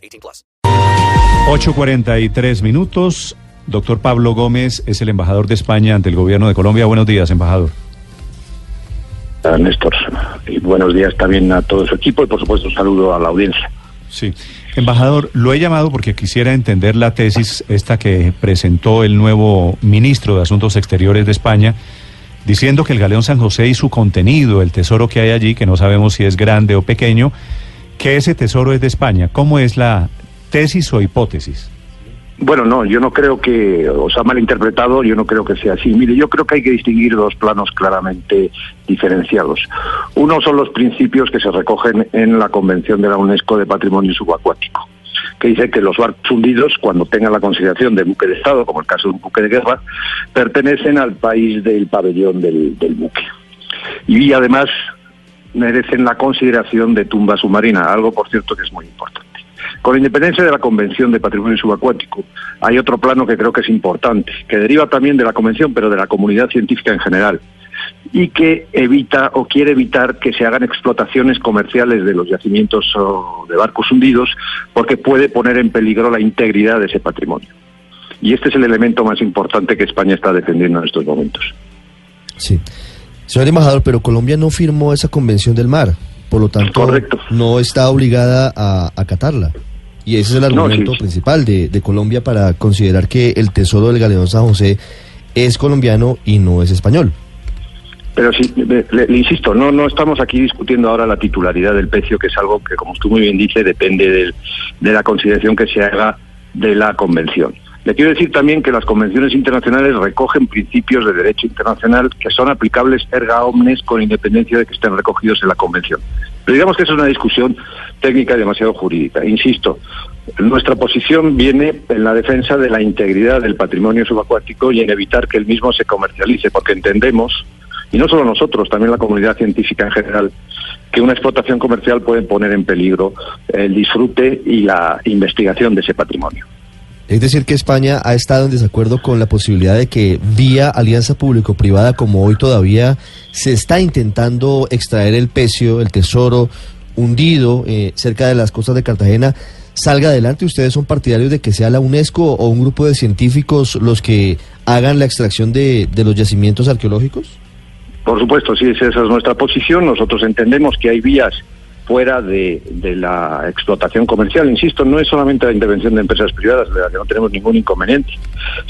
18 plus. 8.43 minutos. Doctor Pablo Gómez es el embajador de España ante el gobierno de Colombia. Buenos días, embajador. a Néstor. Y buenos días también a todo su equipo y por supuesto un saludo a la audiencia. Sí. Embajador, lo he llamado porque quisiera entender la tesis esta que presentó el nuevo ministro de Asuntos Exteriores de España, diciendo que el Galeón San José y su contenido, el tesoro que hay allí, que no sabemos si es grande o pequeño, que ese tesoro es de España. ¿Cómo es la tesis o hipótesis? Bueno, no, yo no creo que os ha malinterpretado, yo no creo que sea así. Mire, yo creo que hay que distinguir dos planos claramente diferenciados. Uno son los principios que se recogen en la Convención de la UNESCO de Patrimonio Subacuático, que dice que los barcos hundidos, cuando tengan la consideración de buque de Estado, como el caso de un buque de guerra, pertenecen al país del pabellón del, del buque. Y además merecen la consideración de tumba submarina, algo por cierto que es muy importante. Con la independencia de la Convención de Patrimonio Subacuático, hay otro plano que creo que es importante, que deriva también de la Convención, pero de la comunidad científica en general, y que evita o quiere evitar que se hagan explotaciones comerciales de los yacimientos de barcos hundidos, porque puede poner en peligro la integridad de ese patrimonio. Y este es el elemento más importante que España está defendiendo en estos momentos. Sí. Señor embajador, pero Colombia no firmó esa convención del mar, por lo tanto Correcto. no está obligada a acatarla. Y ese es el No, argumento sí. principal de, de Colombia para considerar que el tesoro del Galeón San José es colombiano y no es español. Pero sí, le, insisto, no, no estamos aquí discutiendo ahora la titularidad del precio, que es algo que, como usted muy bien dice, depende del- de la consideración que se haga de la convención. Le quiero decir también que las convenciones internacionales recogen principios de derecho internacional que son aplicables erga omnes con independencia de que estén recogidos en la convención. Pero digamos que eso es una discusión técnica y demasiado jurídica. Insisto, nuestra posición viene en la defensa de la integridad del patrimonio subacuático y en evitar que el mismo se comercialice, porque entendemos y no solo nosotros, también la comunidad científica en general, que una explotación comercial puede poner en peligro el disfrute y la investigación de ese patrimonio. Es decir, que España ha estado en desacuerdo con la posibilidad de que vía alianza público-privada, como hoy todavía se está intentando extraer el pecio, el tesoro hundido eh, cerca de las costas de Cartagena, salga adelante. ¿Ustedes son partidarios de que sea la UNESCO o un grupo de científicos los que hagan la extracción de, de los yacimientos arqueológicos? Por supuesto, sí, esa es nuestra posición. Nosotros entendemos que hay vías fuera de, de la explotación comercial. Insisto, no es solamente la intervención de empresas privadas, de la que no tenemos ningún inconveniente.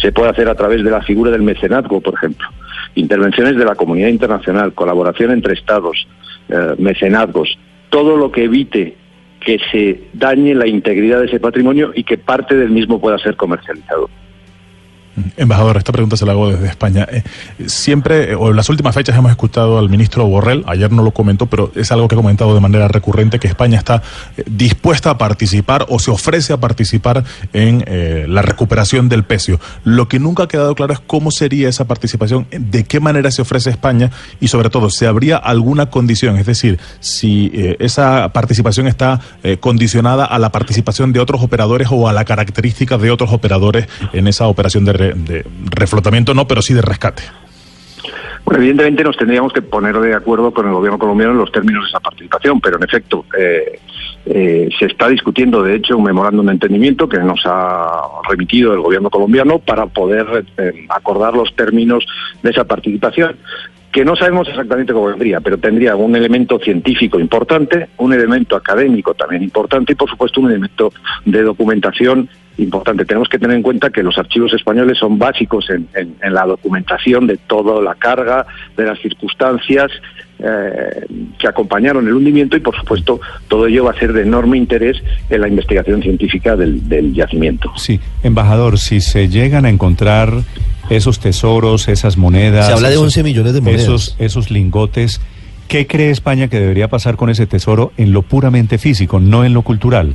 Se puede hacer a través de la figura del mecenazgo, por ejemplo. Intervenciones de la comunidad internacional, colaboración entre estados, eh, mecenazgos, todo lo que evite que se dañe la integridad de ese patrimonio y que parte del mismo pueda ser comercializado. Embajador, esta pregunta se la hago desde España. Eh, siempre, eh, o en las últimas fechas hemos escuchado al ministro Borrell, ayer no lo comentó, pero es algo que ha comentado de manera recurrente, que España está eh, dispuesta a participar o se ofrece a participar en la recuperación del pecio. Lo que nunca ha quedado claro es cómo sería esa participación, de qué manera se ofrece España y sobre todo, si habría alguna condición, es decir, si esa participación está condicionada a la participación de otros operadores o a la característica de otros operadores en esa operación de, de reflotamiento, no, pero sí de rescate. Bueno, evidentemente nos tendríamos que poner de acuerdo con el gobierno colombiano en los términos de esa participación, pero en efecto eh, eh, se está discutiendo, de hecho, un memorándum de entendimiento que nos ha remitido el gobierno colombiano para poder eh, acordar los términos de esa participación que no sabemos exactamente cómo vendría, pero tendría un elemento científico importante, un elemento académico también importante y, por supuesto, un elemento de documentación importante. Tenemos que tener en cuenta que los archivos españoles son básicos en, la documentación de toda la carga, de las circunstancias eh, que acompañaron el hundimiento y, por supuesto, todo ello va a ser de enorme interés en la investigación científica del, del yacimiento. Sí, embajador, si se llegan a encontrar esos tesoros, esas monedas. Se habla de esos- 11 millones de monedas. Esos, esos lingotes. ¿Qué cree España que debería pasar con ese tesoro en lo puramente físico, no en lo cultural?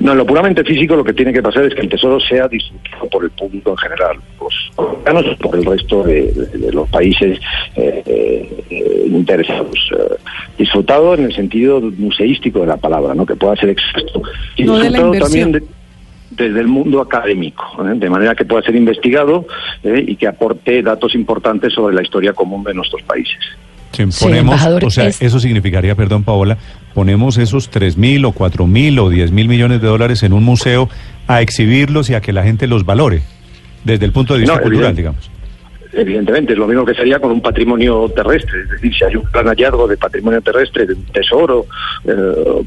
No, en lo puramente físico lo que tiene que pasar es que el tesoro sea disfrutado por el público en general, los colombianos por el resto de, de- de los países eh, eh, interesados. Eh, disfrutado en el sentido museístico de la palabra, ¿no? que pueda ser expuesto. Y No de la disfrutado inversión. también de- desde el mundo académico, ¿eh? de manera que pueda ser investigado eh, y que aporte datos importantes sobre la historia común de nuestros países. Sí, ponemos, o sea, es- eso significaría, perdón, Paola, ponemos esos tres mil o cuatro mil o diez mil millones de dólares en un museo a exhibirlos y a que la gente los valore desde el punto de vista No, cultural, evidente. digamos. Evidentemente, es lo mismo que sería con un patrimonio terrestre, es decir, si hay un gran hallazgo de patrimonio terrestre, de un tesoro eh,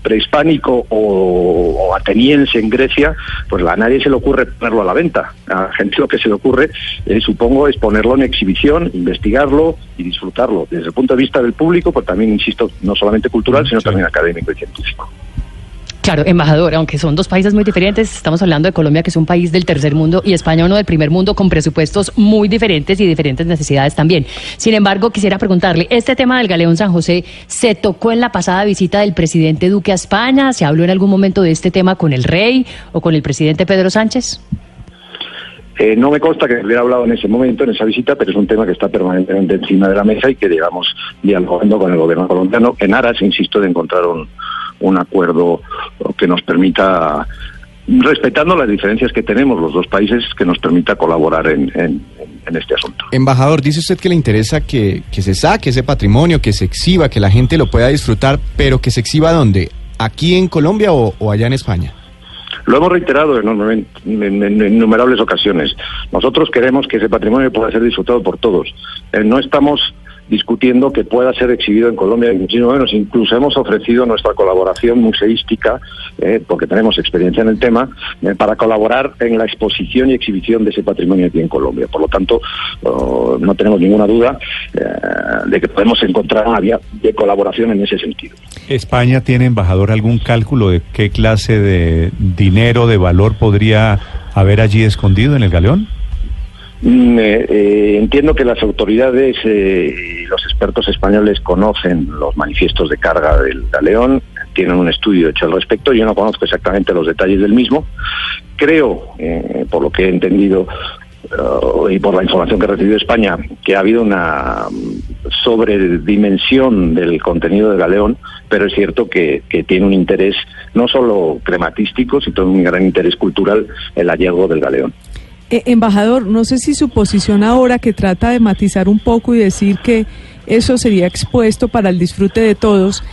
prehispánico o, o ateniense en Grecia, pues a nadie se le ocurre ponerlo a la venta. A la gente lo que se le ocurre, eh, supongo, es ponerlo en exhibición, investigarlo y disfrutarlo. Desde el punto de vista del público, pues también, insisto, no solamente cultural, sino Sí. también académico y científico. Claro, embajador, aunque son dos países muy diferentes, estamos hablando de Colombia, que es un país del tercer mundo, y España, uno del primer mundo, con presupuestos muy diferentes y diferentes necesidades también. Sin embargo, quisiera preguntarle, ¿este tema del Galeón San José se tocó en la pasada visita del presidente Duque a España? ¿Se habló en algún momento de este tema con el rey o con el presidente Pedro Sánchez? Eh, no me consta que se hubiera hablado en ese momento, en esa visita, pero es un tema que está permanentemente encima de la mesa y que digamos dialogando con el gobierno colombiano en aras, insisto, de encontrar un, un acuerdo que nos permita, respetando las diferencias que tenemos los dos países, que nos permita colaborar en, en- en este asunto. Embajador, dice usted que le interesa que, que se saque ese patrimonio, que se exhiba, que la gente lo pueda disfrutar, pero que se exhiba dónde? ¿Aquí en Colombia o, o allá en España? Lo hemos reiterado en- en innumerables ocasiones. Nosotros queremos que ese patrimonio pueda ser disfrutado por todos. Eh, no estamos discutiendo que pueda ser exhibido en Colombia, ni muchísimo menos. Incluso hemos ofrecido nuestra colaboración museística, eh, porque tenemos experiencia en el tema, eh, para colaborar en la exposición y exhibición de ese patrimonio aquí en Colombia. Por lo tanto, oh, no tenemos ninguna duda eh, de que podemos encontrar una vía de colaboración en ese sentido. ¿España tiene, embajador, algún cálculo de qué clase de dinero, de valor podría haber allí escondido en el galeón? Mm, eh, eh, entiendo que las autoridades eh, y los expertos españoles conocen los manifiestos de carga del galeón, tienen un estudio hecho al respecto. Yo no conozco exactamente los detalles del mismo. Creo, eh, por lo que he entendido eh, y por la información que ha recibido España, que ha habido una mm, sobredimensión del contenido del galeón, pero es cierto que, que tiene un interés no solo crematístico, sino un gran interés cultural el hallazgo del galeón. Eh, embajador, no sé si su posición ahora que trata de matizar un poco y decir que eso sería expuesto para el disfrute de todos,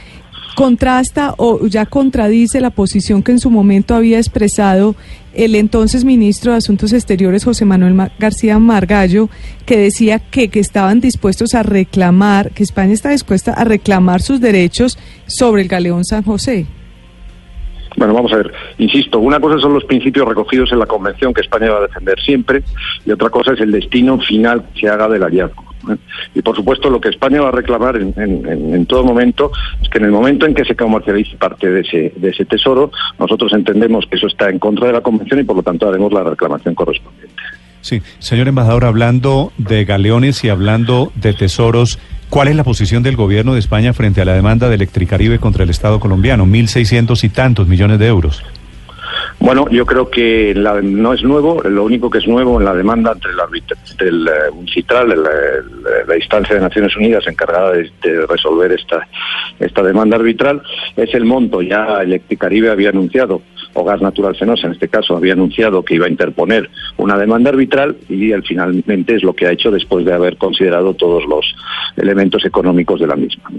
contrasta o ya contradice la posición que en su momento había expresado el entonces ministro de Asuntos Exteriores José Manuel Ma- García Margallo, que decía que, que estaban dispuestos a reclamar, que España está dispuesta a reclamar sus derechos sobre el galeón San José. Bueno, vamos a ver, insisto, una cosa son los principios recogidos en la Convención que España va a defender siempre y otra cosa es el destino final que se haga del hallazgo. ¿eh? Y por supuesto lo que España va a reclamar en, todo momento es que en el momento en que se comercialice parte de ese, de ese tesoro, nosotros entendemos que eso está en contra de la Convención y por lo tanto haremos la reclamación correspondiente. Sí, señor embajador, hablando de galeones y hablando de tesoros, ¿cuál es la posición del gobierno de España frente a la demanda de Electricaribe contra el Estado colombiano? Mil seiscientos y tantos millones de euros. Bueno, yo creo que la- no es nuevo, lo único que es nuevo en la demanda entre el, arbitra- entre el, eh, UNCITRAL, eh, la instancia de Naciones Unidas encargada de, de resolver esta, esta demanda arbitral, es el monto. Ya Electricaribe había anunciado, o Gas Natural Fenosa en este caso, había anunciado que iba a interponer una demanda arbitral y él finalmente es lo que ha hecho después de haber considerado todos los elementos económicos de la misma.